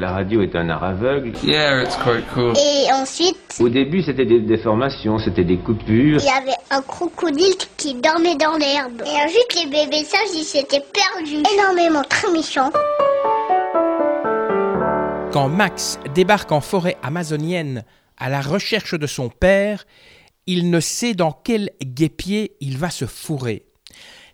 La radio est un art aveugle. Yeah, it's quite cool. Et ensuite, Au début, c'était des déformations, c'était des coupures. il y avait un crocodile qui dormait dans l'herbe. Et ensuite, les bébés sages, ils s'étaient perdus. Énormément, très méchants. Quand Max débarque en forêt amazonienne à la recherche de son père, il ne sait dans quel guépier il va se fourrer.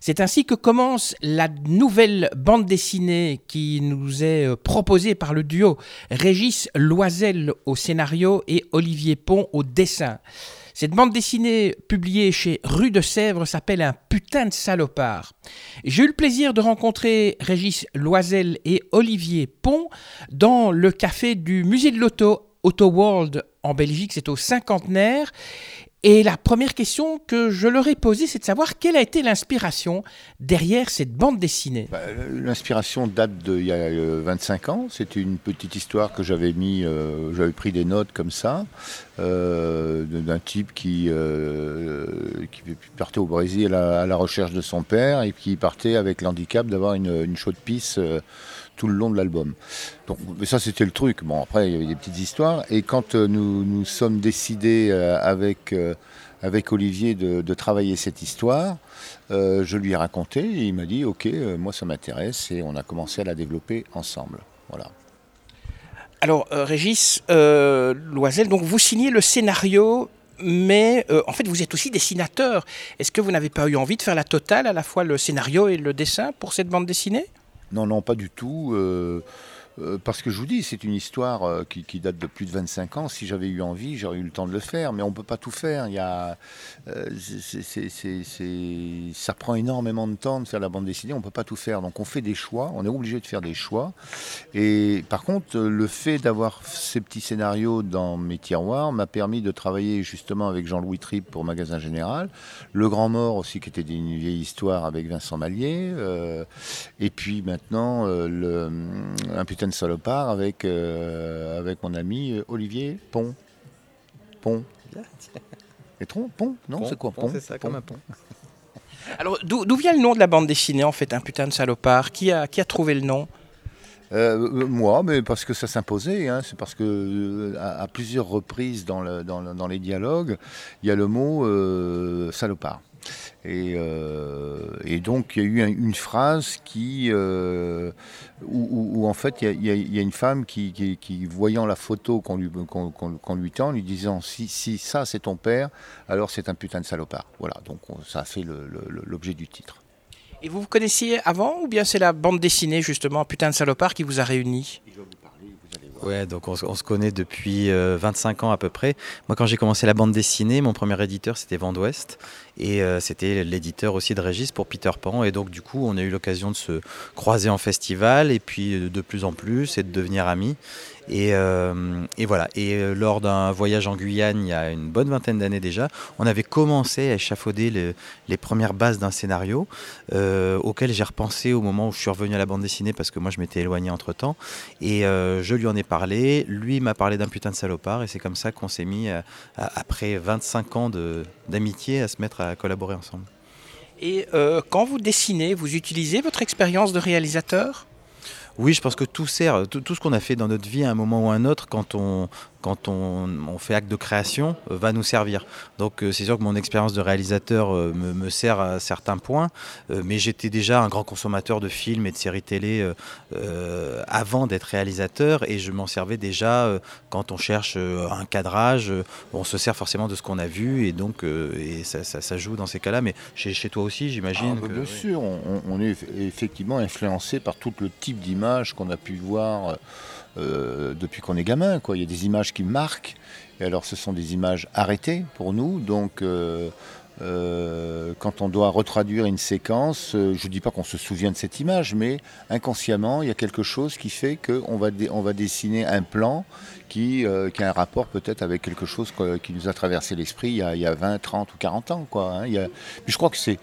C'est ainsi que commence la nouvelle bande dessinée qui nous est euh, proposée par le duo Régis Loisel au scénario et Olivier Pont au dessin. Cette bande dessinée publiée chez Rue de Sèvres s'appelle Un putain de salopard. J'ai eu le plaisir de rencontrer Régis Loisel et Olivier Pont dans le café du musée de l'auto Auto World en Belgique, c'est au cinquantenaire. Et la première question que je leur ai posée, c'est de savoir quelle a été l'inspiration derrière cette bande dessinée. Bah, L'inspiration date d'il y a euh, 25 ans. C'était une petite histoire que j'avais mis, euh, j'avais pris des notes comme ça, euh, d'un type qui, euh, partait au Brésil à la, recherche de son père et qui partait avec l'handicap d'avoir une, une chaude pisse euh, tout le long de l'album. Donc, mais ça, c'était le truc. Bon, après, il y avait des petites histoires. Et quand euh, nous nous sommes décidés euh, avec, euh, avec Olivier de, travailler cette histoire, je lui ai raconté et il m'a dit Ok, moi ça m'intéresse. Et on a commencé à la développer ensemble. Voilà. Alors, Régis Loisel, donc vous signez le scénario, mais en fait vous êtes aussi dessinateur. Est-ce que vous n'avez pas eu envie de faire la totale, à la fois le scénario et le dessin pour cette bande dessinée? Non, non, pas du tout. euh, euh, parce que je vous dis, c'est une histoire euh, qui, date de plus de 25 ans. Si j'avais eu envie, j'aurais eu le temps de le faire. Mais on ne peut pas tout faire. Euh, ça prend énormément de temps de faire la bande dessinée. On ne peut pas tout faire. Donc on fait des choix. On est obligé de faire des choix. Et par contre, le fait d'avoir ces petits scénarios dans mes tiroirs m'a permis de travailler justement avec Jean-Louis Tripp pour Magasin Général. Le Grand Mort aussi, qui était une vieille histoire avec Vincent Mallier. et puis maintenant, le, putain de salopard avec, euh, avec mon ami euh, Olivier Pont. Pont. Et tron Pont Non, c'est quoi Pont C'est ça, Pont. comme un pont. Alors, d'où d'où vient le nom de la bande dessinée, en fait, un putain de salopard? Qui a, qui a trouvé le nom? Euh, euh, moi, mais parce que ça s'imposait. hein. c'est parce que euh, à, plusieurs reprises dans, le- dans, le- dans les dialogues, il y a le mot salopard. Et, donc il y a eu un- une phrase qui, où, en fait il y a, une femme qui, voyant la photo qu'on lui, tend, lui disant si, si ça c'est ton père, alors c'est un putain de salopard. Voilà, donc on- ça a fait l'objet du titre. Et vous vous connaissiez avant, ou bien c'est la bande dessinée, justement, putain de salopard, qui vous a réunis? Ouais, donc on, se- on se connaît depuis euh, 25 ans à peu près. Moi, quand j'ai commencé la bande dessinée, mon premier éditeur c'était Vent d'Ouest et euh, c'était l'éditeur aussi de Régis pour Peter Pan. Et donc, du coup, on a eu l'occasion de se croiser en festival et puis euh, de plus en plus et de devenir amis. Et, euh, et voilà. Et lors d'un voyage en Guyane, il y a une bonne vingtaine d'années déjà, on avait commencé à échafauder le- les premières bases d'un scénario auquel j'ai repensé au moment où je suis revenu à la bande dessinée parce que moi je m'étais éloigné entre temps. Et je lui en ai parlé, lui m'a parlé d'un putain de salopard, et c'est comme ça qu'on s'est mis, euh, à- après 25 ans d'amitié, à se mettre à collaborer ensemble. Et euh, quand vous dessinez, vous utilisez votre expérience de réalisateur? Oui, je pense que tout sert, tout, tout ce qu'on a fait dans notre vie à un moment ou à un autre, quand on, quand on, on fait acte de création, euh, va nous servir. Donc euh, c'est sûr que mon expérience de réalisateur euh, me, me sert à certains points, mais j'étais déjà un grand consommateur de films et de séries télé avant d'être réalisateur, et je m'en servais déjà quand on cherche un cadrage, on se sert forcément de ce qu'on a vu, et donc et ça, ça- ça joue dans ces cas-là, mais chez, chez toi aussi, j'imagine. Ah, bah, que- bien oui. sûr, on, on est eff- effectivement influencé par tout le type d'images qu'on a pu voir euh, depuis qu'on est gamin. Quoi. Il y a des images qui marquent, et alors ce sont des images arrêtées pour nous. Donc, euh, euh, quand on doit retraduire une séquence, euh, je ne dis pas qu'on se souvient de cette image, mais inconsciemment, il y a quelque chose qui fait qu'on va, on va dessiner un plan qui, euh, qui a un rapport peut-être avec quelque chose qui nous a traversé l'esprit il, y a- il y a 20, 30 ou 40 ans. Quoi, hein. Je crois que c'est,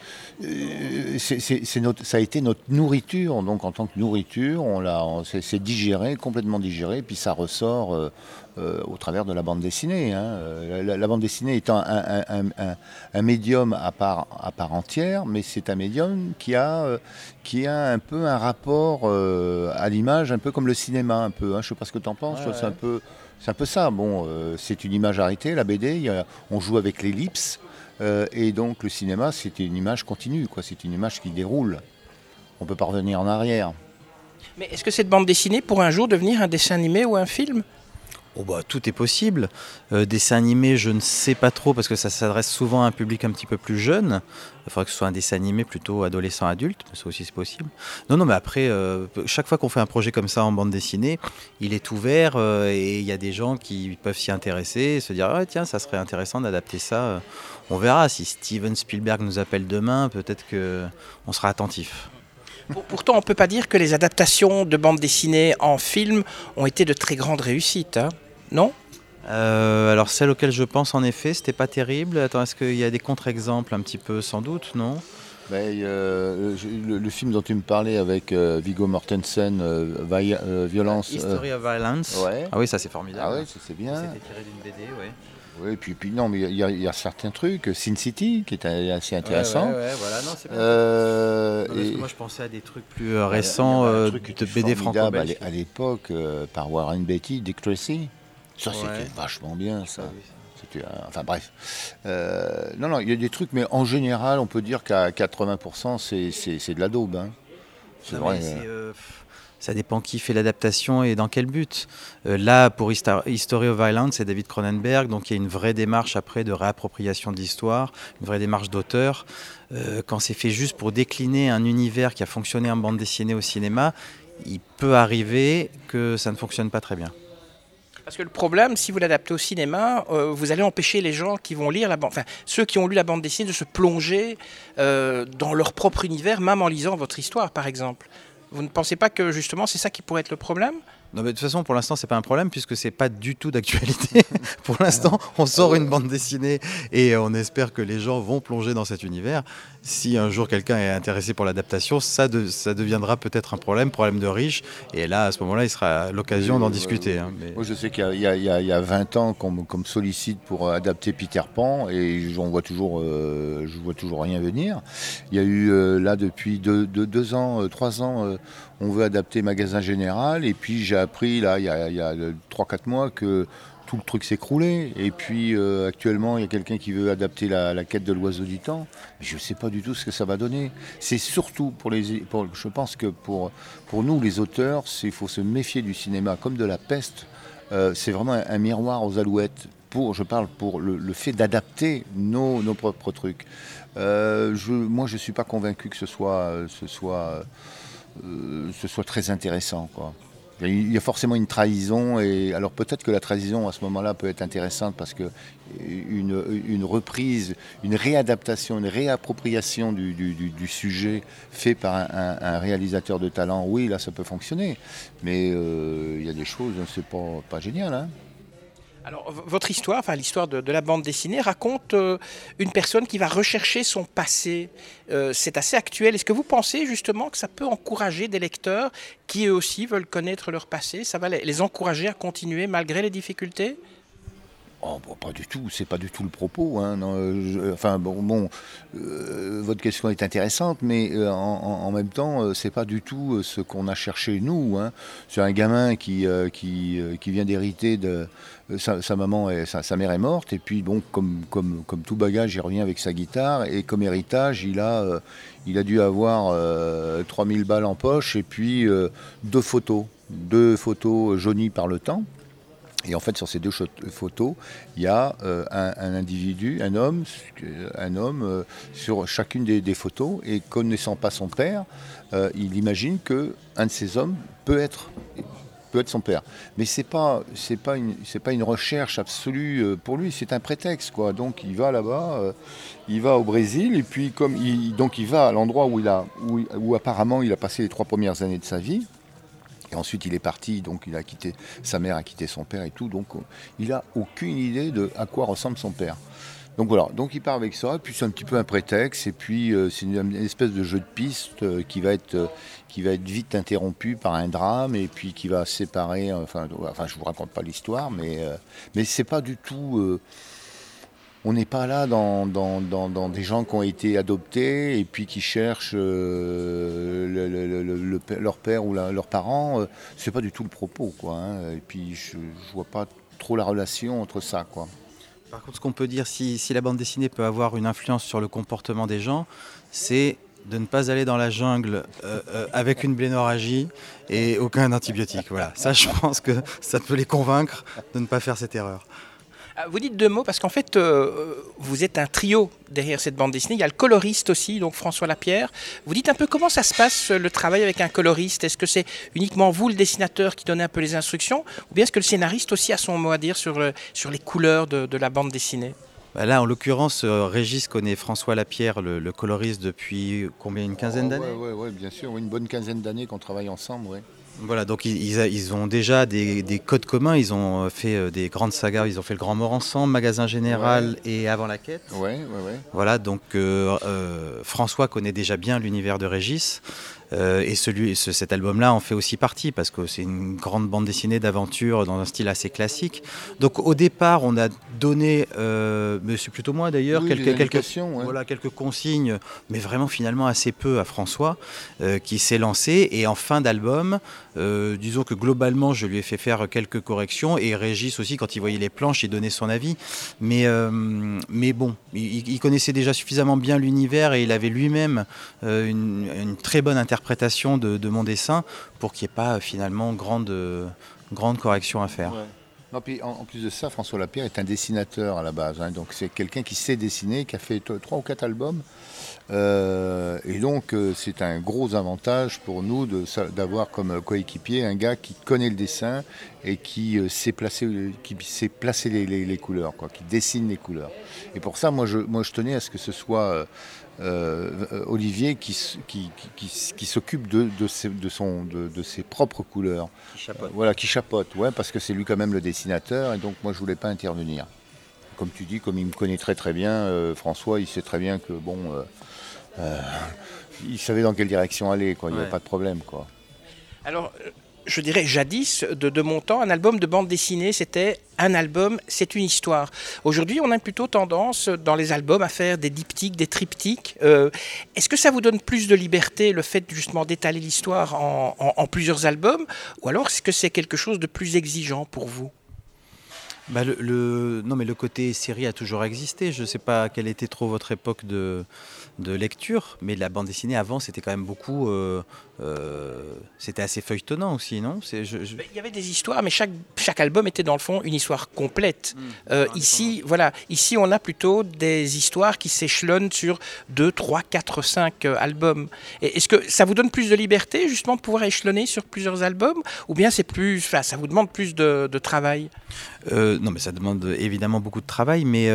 ça a été notre nourriture. Donc en tant que nourriture, on on- c'est digéré, complètement digéré, puis ça ressort euh, au travers de la bande dessinée. Hein. La, bande dessinée étant un, médium à part, à part entière, mais c'est un médium qui a, qui a un peu un rapport à l'image, un peu comme le cinéma, un peu. Hein. Je ne sais pas ce que tu en penses, c'est un peu... C'est un peu ça. Bon, c'est une image arrêtée, la BD. on joue avec l'ellipse. et donc le cinéma, c'est une image continue, quoi. C'est une image qui déroule. On peut pas revenir en arrière. Mais est-ce que cette bande dessinée pourrait un jour devenir un dessin animé ou un film? Oh bah, tout est possible. Euh, dessin animé, je ne sais pas trop parce que ça s'adresse souvent à un public un petit peu plus jeune. Il faudrait que ce soit un dessin animé plutôt adolescent-adulte, mais ça aussi c'est possible. Non, non, mais après, euh, chaque fois qu'on fait un projet comme ça en bande dessinée, il est ouvert euh, et il y a des gens qui peuvent s'y intéresser, se dire ah, tiens, ça serait intéressant d'adapter ça. On verra si Steven Spielberg nous appelle demain, peut-être qu'on sera attentif. Pourtant, on ne peut pas dire que les adaptations de bandes dessinées en film ont été de très grandes réussites, hein non? Euh, alors celle auquel je pense en effet, c'était pas terrible. Attends, est-ce qu'il y a des contre-exemples un petit peu sans doute, non? Ben, le, film dont tu me parlais avec euh, Viggo Mortensen, euh, Violence. History of Violence. Ah oui, ça c'est formidable. Ah oui, c'est bien. C'était tiré d'une BD, oui. Oui, puis, puis non, mais il y, a certains trucs, Sin City, qui est assez intéressant. Ouais, ouais, voilà, non, c'est euh, parce que moi, je pensais à des trucs plus euh, récents euh, de BD franco-belge. À l'époque, euh, par Warren Beatty, Dick Tracy. Ça, c'était vachement bien, ça. Ah enfin bref. non, non, il y a des trucs, mais en général, on peut dire qu'à 80%, c'est de la daube. Hein. C'est vrai ça dépend qui fait l'adaptation et dans quel but. Euh, là, pour History of Violence, c'est David Cronenberg, donc il y a une vraie démarche après de réappropriation de l'histoire, une vraie démarche d'auteur. Euh, quand c'est fait juste pour décliner un univers qui a fonctionné en bande dessinée au cinéma, il peut arriver que ça ne fonctionne pas très bien. Parce que le problème, si vous l'adaptez au cinéma, euh, vous allez empêcher les gens qui vont lire la bande, enfin ceux qui ont lu la bande dessinée, de se plonger dans leur propre univers, même en lisant votre histoire, par exemple. Vous ne pensez pas que justement c'est ça qui pourrait être le problème? Non, mais de toute façon, pour l'instant, c'est pas un problème puisque c'est pas du tout d'actualité. pour l'instant, on sort une bande dessinée et on espère que les gens vont plonger dans cet univers. Si un jour quelqu'un est intéressé pour l'adaptation, ça, ça deviendra peut-être un problème, problème de riche. Et là, à ce moment-là, il sera l'occasion d'en discuter. Hein, Moi, je sais qu'il y, a 20 ans qu'on me sollicite pour adapter Peter Pan et j'en vois toujours, euh, je vois toujours rien venir. Il y a eu euh, là depuis deux, deux ans, euh, trois ans on veut adapter Magasin Général. Et puis j'ai appris, là, il y a, 3-4 mois, que tout le truc s'écroulait. Et puis euh, actuellement, il y a quelqu'un qui veut adapter la, quête de l'oiseau du temps. Je ne sais pas du tout ce que ça va donner. C'est surtout pour les. je pense que pour, pour nous, les auteurs, il faut se méfier du cinéma comme de la peste. Euh, c'est vraiment un, miroir aux alouettes. Pour, je parle pour le, fait d'adapter nos, nos, propres trucs. Euh, je, moi, je ne suis pas convaincu que ce soit. Ce soit ce soit très intéressant. Quoi. Il y a forcément une trahison, et alors peut-être que la trahison à ce moment-là peut être intéressante parce que une, reprise, une réadaptation, une réappropriation du, sujet fait par un, réalisateur de talent, oui, là ça peut fonctionner, mais euh, il y a des choses, c'est pas, pas génial. Hein alors, votre histoire, enfin l'histoire de, la bande dessinée, raconte euh, une personne qui va rechercher son passé. Euh, c'est assez actuel. Est-ce que vous pensez justement que ça peut encourager des lecteurs qui eux aussi veulent connaître leur passé? Ça va les encourager à continuer malgré les difficultés? Oh, pas du tout, c'est pas du tout le propos. Hein, enfin bon, bon euh, votre question est intéressante, mais euh, en, même temps, euh, c'est pas du tout ce qu'on a cherché nous. Hein. C'est un gamin qui qui, vient d'hériter de sa, maman sa, mère est morte, et puis bon, comme comme comme tout bagage, il revient avec sa guitare, et comme héritage, il a il a dû avoir 3000 balles en poche et puis deux photos, deux photos jaunies par le temps. Et en fait, sur ces deux photos, il y a euh, un, individu, un homme, un homme euh, sur chacune des, photos. Et connaissant pas son père, euh, il imagine que un de ces hommes peut être, peut être son père. Mais c'est pas, c'est pas une, c'est pas une recherche absolue pour lui. C'est un prétexte, quoi. Donc il va là-bas, il va au Brésil, et puis comme il, donc il va à l'endroit où il a, où apparemment il a passé les trois premières années de sa vie. Et ensuite, il est parti, donc il a quitté, sa mère a quitté son père et tout, donc il n'a aucune idée de à quoi ressemble son père. Donc voilà, donc il part avec ça, puis c'est un petit peu un prétexte, et puis euh, c'est une, espèce de jeu de piste euh, qui, va être, euh, qui va être vite interrompu par un drame, et puis qui va séparer, enfin, enfin je vous raconte pas l'histoire, mais, mais c'est pas du tout... on n'est pas là dans, dans, dans, des gens qui ont été adoptés et puis qui cherchent leur père ou leurs parents. c'est pas du tout le propos, quoi. Hein. Et puis je, je vois pas trop la relation entre ça, quoi. Par contre, ce qu'on peut dire, si, la bande dessinée peut avoir une influence sur le comportement des gens, c'est de ne pas aller dans la jungle euh, euh, avec une blénorragie et aucun antibiotique. Voilà, ça je pense que ça peut les convaincre de ne pas faire cette erreur. Ah, vous dites deux mots parce qu'en fait, euh, vous êtes un trio derrière cette bande dessinée. Il y a le coloriste aussi, donc François Lapierre. Vous dites un peu comment ça se passe le travail avec un coloriste? Est-ce que c'est uniquement vous, le dessinateur, qui donnez un peu les instructions? Ou bien est-ce que le scénariste aussi a son mot à dire sur, euh, sur les couleurs de, la bande dessinée? Bah là, en l'occurrence, euh, Régis connaît François Lapierre, le, coloriste, depuis combien Une quinzaine d'années? Oui, ouais, bien sûr, une bonne quinzaine d'années qu'on travaille ensemble. Ouais. Voilà, donc ils, ont déjà des, codes communs, ils ont euh, fait euh, des grandes sagas, ils ont fait le Grand Mort ensemble, Magasin Général et Avant la Quête. Ouais, ouais, ouais. Voilà, donc euh, François connaît déjà bien l'univers de Régis. Et celui, cet album-là en fait aussi partie parce que c'est une grande bande dessinée d'aventure dans un style assez classique. Donc au départ, on a donné, mais c'est plutôt moi d'ailleurs, quelques, quelques, voilà, quelques consignes, mais vraiment finalement assez peu à François, qui s'est lancé. Et en fin d'album, euh, disons que globalement, je lui ai fait faire quelques corrections et Régis aussi, quand il voyait les planches, il donnait son avis. Mais, euh, mais bon, il, connaissait déjà suffisamment bien l'univers et il avait lui-même euh, une, très bonne interprétation de, mon dessin pour qu'il n'y ait pas finalement grande, grande correction à faire. en, plus de ça, François Lapierre est un dessinateur à la base. Hein. donc c'est quelqu'un qui sait dessiner, qui a fait trois ou quatre albums. Euh, et donc, euh, c'est un gros avantage pour nous d'avoir comme coéquipier un gars qui connaît le dessin et qui euh, sait placer, qui sait placer les, couleurs, quoi, qui dessine les couleurs. Et pour ça, moi, je, moi, je tenais à ce que ce soit Olivier qui, qui, qui, s'occupe de, de, ses, de, son, de, ses propres couleurs. Qui chapote. voilà, qui chapote, ouais, parce que c'est lui quand même le dessinateur, et donc moi, je voulais pas intervenir comme tu dis, comme il me connaît très très bien, François, il sait très bien que bon, euh, il savait dans quelle direction aller, quoi. Il n'y avait pas de problème, quoi. Alors, euh, je dirais jadis, de, mon temps, un album de bande dessinée, c'était un album, c'est une histoire. Aujourd'hui, on a plutôt tendance dans les albums à faire des diptyques, des triptyques. Euh, est-ce que ça vous donne plus de liberté, le fait justement d'étaler l'histoire en, plusieurs albums, ou alors est-ce que c'est quelque chose de plus exigeant pour vous? Bah le, non, mais le côté série a toujours existé. Je ne sais pas quelle était trop votre époque de, de lecture, mais la bande dessinée avant, c'était quand même beaucoup. Euh, euh, c'était assez feuilletonnant aussi, non? Il y avait des histoires, mais chaque, chaque album était dans le fond une histoire complète. Hmm. Euh, ici, voilà, ici, on a plutôt des histoires qui s'échelonnent sur 2, 3, 4, 5 albums. Est-ce que ça vous donne plus de liberté, justement, de pouvoir échelonner sur plusieurs albums? Ou bien c'est plus. Enfin, ça vous demande plus de, de travail? Non, mais ça demande évidemment beaucoup de travail, mais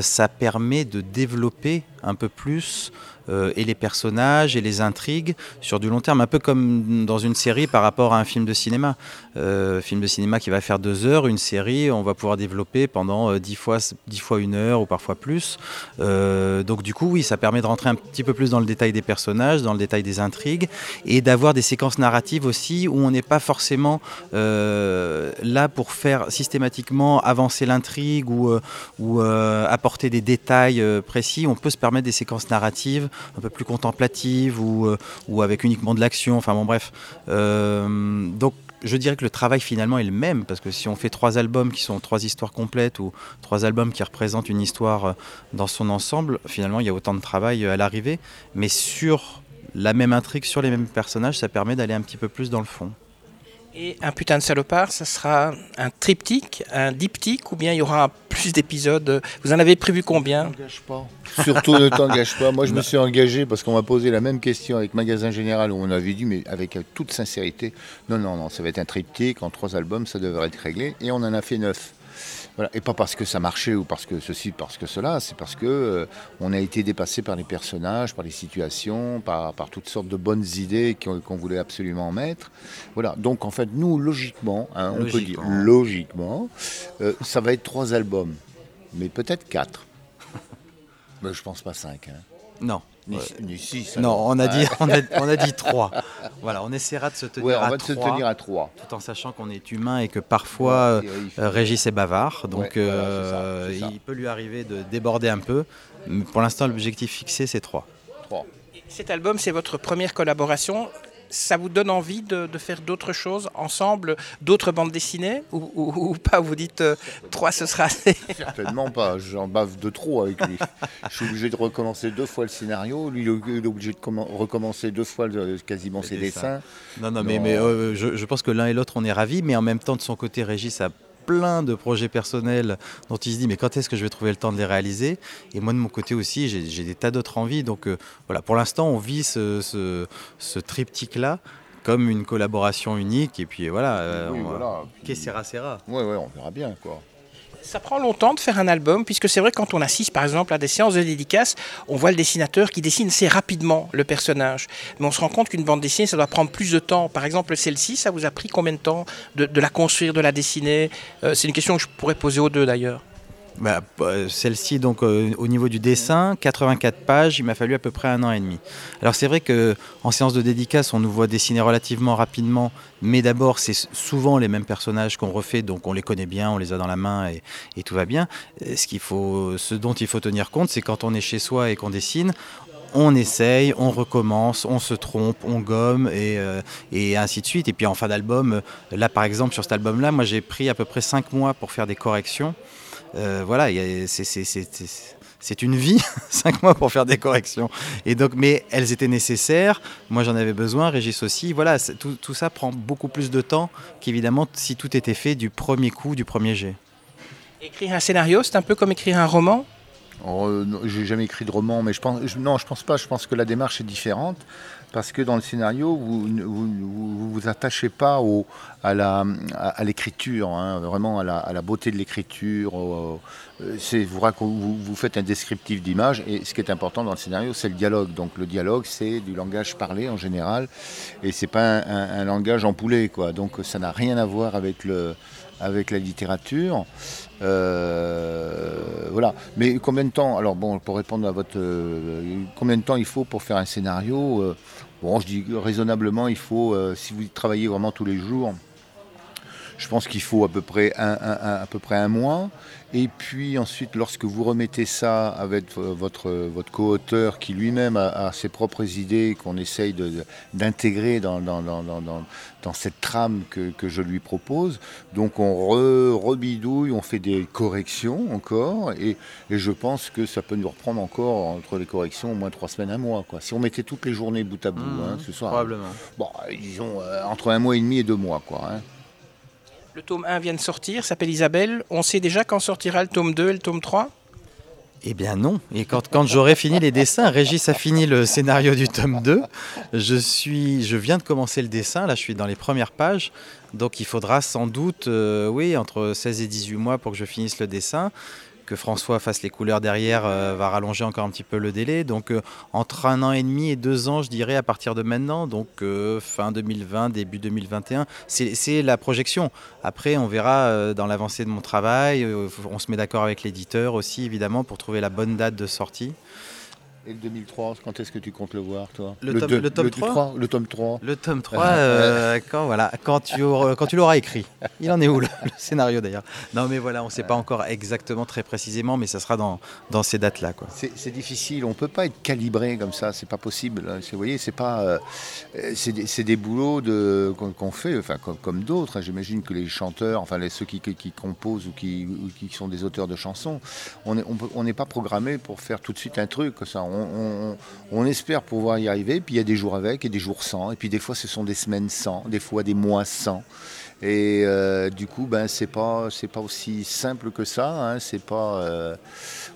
ça permet de développer un peu plus hus euh, et les personnages et les intrigues sur du long terme, un peu comme dans une série par rapport à un film de cinéma. Euh, film de cinéma qui va faire deux heures, une série, on va pouvoir développer pendant euh, dix fois, dix fois une heure ou parfois plus. donc du coup, oui, ça permet de rentrer un petit peu plus dans le détail des personnages, dans le détail des intrigues, et d'avoir des séquences narratives aussi où on n'est pas forcément là pour faire systématiquement avancer l'intrigue ou apporter des détails précis. On peut se permettre des séquences narratives un peu plus contemplative ou, euh, ou avec uniquement de l'action. Enfin bon, bref. Euh, donc je dirais que le travail finalement est le même, parce que si on fait trois albums qui sont trois histoires complètes ou trois albums qui représentent une histoire euh, dans son ensemble, finalement il y a autant de travail à l'arrivée, mais sur la même intrigue, sur les mêmes personnages, ça permet d'aller un petit peu plus dans le fond. Et un putain de salopard, ça sera un triptyque, un diptyque, ou bien il y aura plus d'épisodes Vous en avez prévu combien Ne t'engage pas. Surtout ne t'engage pas. Moi, je me suis engagé parce qu'on m'a posé la même question avec Magasin Général où on avait dit, mais avec toute sincérité, non, non, non, ça va être un triptyque, en trois albums, ça devrait être réglé. Et on en a fait neuf. Et pas parce que ça marchait ou parce que ceci, parce que cela, c'est parce que euh, on a été dépassé par les personnages, par les situations, par, toutes sortes de bonnes idées qu'on voulait absolument mettre. Voilà. Donc en fait, nous, logiquement, hein, on peut dire logiquement, euh, ça va être trois albums, mais peut-être quatre. Mais je pense pas 5. Hein. Non. Ni, Ouais. ni six, Non, on a dit, on a, on a dit trois. Voilà, on essaiera de se tenir Ouais, on à va se trois, tenir à 3. tout en sachant qu'on est humain et que parfois euh, euh, Régis est bavard, donc voilà, euh, ça, il peut lui arriver de déborder un peu. Mais pour l'instant, l'objectif fixé, c'est trois. Cet album, c'est votre première collaboration. Ça vous donne envie de, de faire d'autres choses ensemble, d'autres bandes dessinées ou, ou- ou pas Vous dites euh, trois, ce sera assez. Certainement pas, j'en bave de trop avec lui. Je suis obligé de recommencer deux fois le scénario, lui il est obligé de commen- recommencer deux fois le- quasiment Les ses dessins. dessins. Non, non, mais, Non. mais euh, je, je pense que l'un et l'autre, on est ravis, mais en même temps, de son côté, Régis a plein de projets personnels dont il se dit mais quand est-ce que je vais trouver le temps de les réaliser? Et moi de mon côté aussi j'ai des tas d'autres envies donc euh, voilà pour l'instant on vit ce, ce, ce triptyque là comme une collaboration unique et puis voilà euh, Oui, on voilà. sera Ouais, ouais, on verra bien quoi. Ça prend longtemps de faire un album, puisque c'est vrai quand on assiste par exemple à des séances de dédicaces, on voit le dessinateur qui dessine assez rapidement le personnage. Mais on se rend compte qu'une bande dessinée, ça doit prendre plus de temps. Par exemple, celle-ci, ça vous a pris combien de temps de, la construire, de la dessiner? Euh, C'est une question que je pourrais poser aux deux d'ailleurs. Bah, euh, Celle-ci, donc euh, au niveau du dessin, 84 pages, il m'a fallu à peu près un an et demi. Alors c'est vrai que en séance de dédicace, on nous voit dessiner relativement rapidement, mais d'abord c'est souvent les mêmes personnages qu'on refait, donc on les connaît bien, on les a dans la main et, tout va bien. Euh, Ce, qu'il faut, ce dont il faut tenir compte, c'est quand on est chez soi et qu'on dessine, on essaye, on recommence, on se trompe, on gomme et, et ainsi de suite. Et puis en fin d'album, là par exemple sur cet album-là, moi j'ai pris à peu près 5 mois pour faire des corrections. Euh, voilà, c'est- une vie, 5 mois pour faire des corrections. Et donc, mais elles étaient nécessaires, moi j'en avais besoin, Régis aussi. Voilà, tout, tout ça prend beaucoup plus de temps qu'évidemment si tout était fait du premier coup, du premier jet. Écrire un scénario, c'est un peu comme écrire un roman? Euh, J'ai jamais écrit de roman, mais je pense, non, je pense pas. Je pense que la démarche est différente parce que dans le scénario, vous ne vous, attachez pas à la à, l'écriture, hein, vraiment à la, beauté de l'écriture. euh, vous, vous faites un descriptif d'image et ce qui est important dans le scénario, c'est le dialogue. Donc le dialogue, c'est du langage parlé en général et c'est pas un, langage empoulé, quoi. Donc ça n'a rien à voir avec le avec la littérature. Euh, voilà. Mais combien de temps Alors bon, pour répondre à votre, euh, combien de temps il faut pour faire un scénario euh, Bon, je dis raisonnablement, il faut, si vous travaillez vraiment tous les jours, je pense qu'il faut à peu près un, un- un- à peu près un mois. Et puis ensuite, lorsque vous remettez ça avec euh, votre, votre co-auteur qui lui-même a, a ses propres idées qu'on essaye d'intégrer dans, dans, dans, dans, cette trame que, que je lui propose, donc on re- rebidouille, on fait des corrections encore. Et, et je pense que ça peut nous reprendre encore entre les corrections au moins trois semaines, un mois. Quoi. Si on mettait toutes les journées bout à bout, hein, ce soir, Probablement. bon, euh, disons euh, entre un mois et demi et deux mois. Quoi, hein. Le tome 1 vient de sortir, s'appelle Isabelle. On sait déjà quand sortira le tome 2 et le tome 3 Eh bien non. Et quand, j'aurai fini les dessins, Régis a fini le scénario du tome 2. Je, suis, je viens de commencer le dessin, là je suis dans les premières pages. Donc il faudra sans doute, euh, oui, entre 16 et 18 mois pour que je finisse le dessin. Que François fasse les couleurs derrière euh, va rallonger encore un petit peu le délai. Donc euh, entre un an et demi et deux ans, je dirais, à partir de maintenant. Donc euh, fin 2020, début 2021. C'est la projection. Après, on verra dans l'avancée de mon travail. on se met d'accord avec l'éditeur aussi, évidemment, pour trouver la bonne date de sortie. Et le 2003, quand est-ce que tu comptes le voir, toi Le tome- le tome du 3? 3 Le tome 3. Le tome 3, euh, quand, voilà, quand, tu auras- quand tu l'auras écrit. Il en est où le, le scénario d'ailleurs? Non mais voilà, on ne sait pas encore exactement très précisément, mais ça sera dans, dans ces dates-là. quoi. C'est c'est difficile, on peut pas être calibré comme ça, c'est pas possible. hein. Vous voyez, c'est pas, euh, euh, c'est des, c'est des boulots de qu'on qu'on fait, enfin comme, comme d'autres. hein. J'imagine que les chanteurs, enfin les, ceux qui, qui- qui composent ou qui, ou qui sont des auteurs de chansons, on n'est on on pas programmé pour faire tout de suite un truc. Ça, on, on- espère pouvoir y arriver. Puis il y a des jours avec et des jours sans. Et puis des fois, ce sont des semaines sans, des fois des mois sans. Et euh, du coup, ben c'est pas pas aussi simple que ça. Hein, c'est pas euh,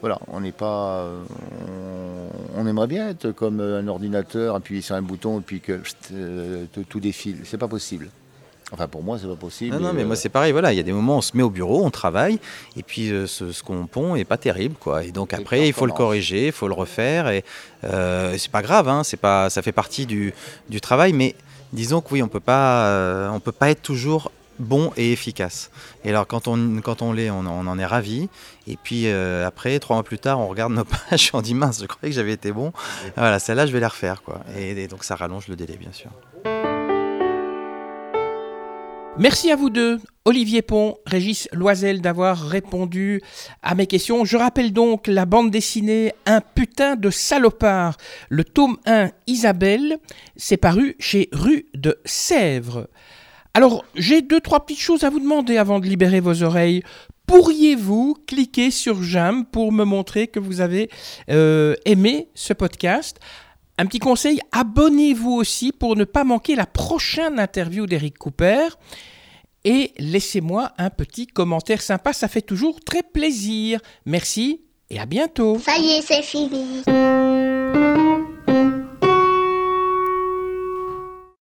voilà, on n'est pas on, aimerait bien être comme un ordinateur, appuyer sur un bouton et puis que euh, tout défile. C'est pas possible. Enfin pour moi, c'est pas possible. Non, non, Et, mais euh, moi c'est pareil, voilà, il y a des moments où on se met au bureau, on travaille, et puis euh, ce, ce qu'on pond est pas terrible, quoi. Et donc Et après, il faut le corriger, il faut le refaire, et euh, c'est pas grave, hein, c'est pas, ça fait partie du, du travail, mais disons que oui, on peut pas, euh, on peut pas être toujours bon et efficace. Et alors quand on, quand on l'est, on, en est ravi. Et puis euh, après, trois mois plus tard, on regarde nos pages et on dit mince, je croyais que j'avais été bon. Voilà, celle-là, je vais la refaire. Quoi. et donc ça rallonge le délai, bien sûr. Merci à vous deux, Olivier Pont, Régis Loisel, d'avoir répondu à mes questions. Je rappelle donc la bande dessinée Un putain de salopard, le tome 1 Isabelle, c'est paru chez Rue de Sèvres. Alors, j'ai deux, trois petites choses à vous demander avant de libérer vos oreilles. Pourriez-vous cliquer sur j'aime pour me montrer que vous avez euh, aimé ce podcast? Un petit conseil, abonnez-vous aussi pour ne pas manquer la prochaine interview d'Eric Cooper. Et laissez-moi un petit commentaire sympa, ça fait toujours très plaisir. Merci et à bientôt. Ça y est, c'est fini.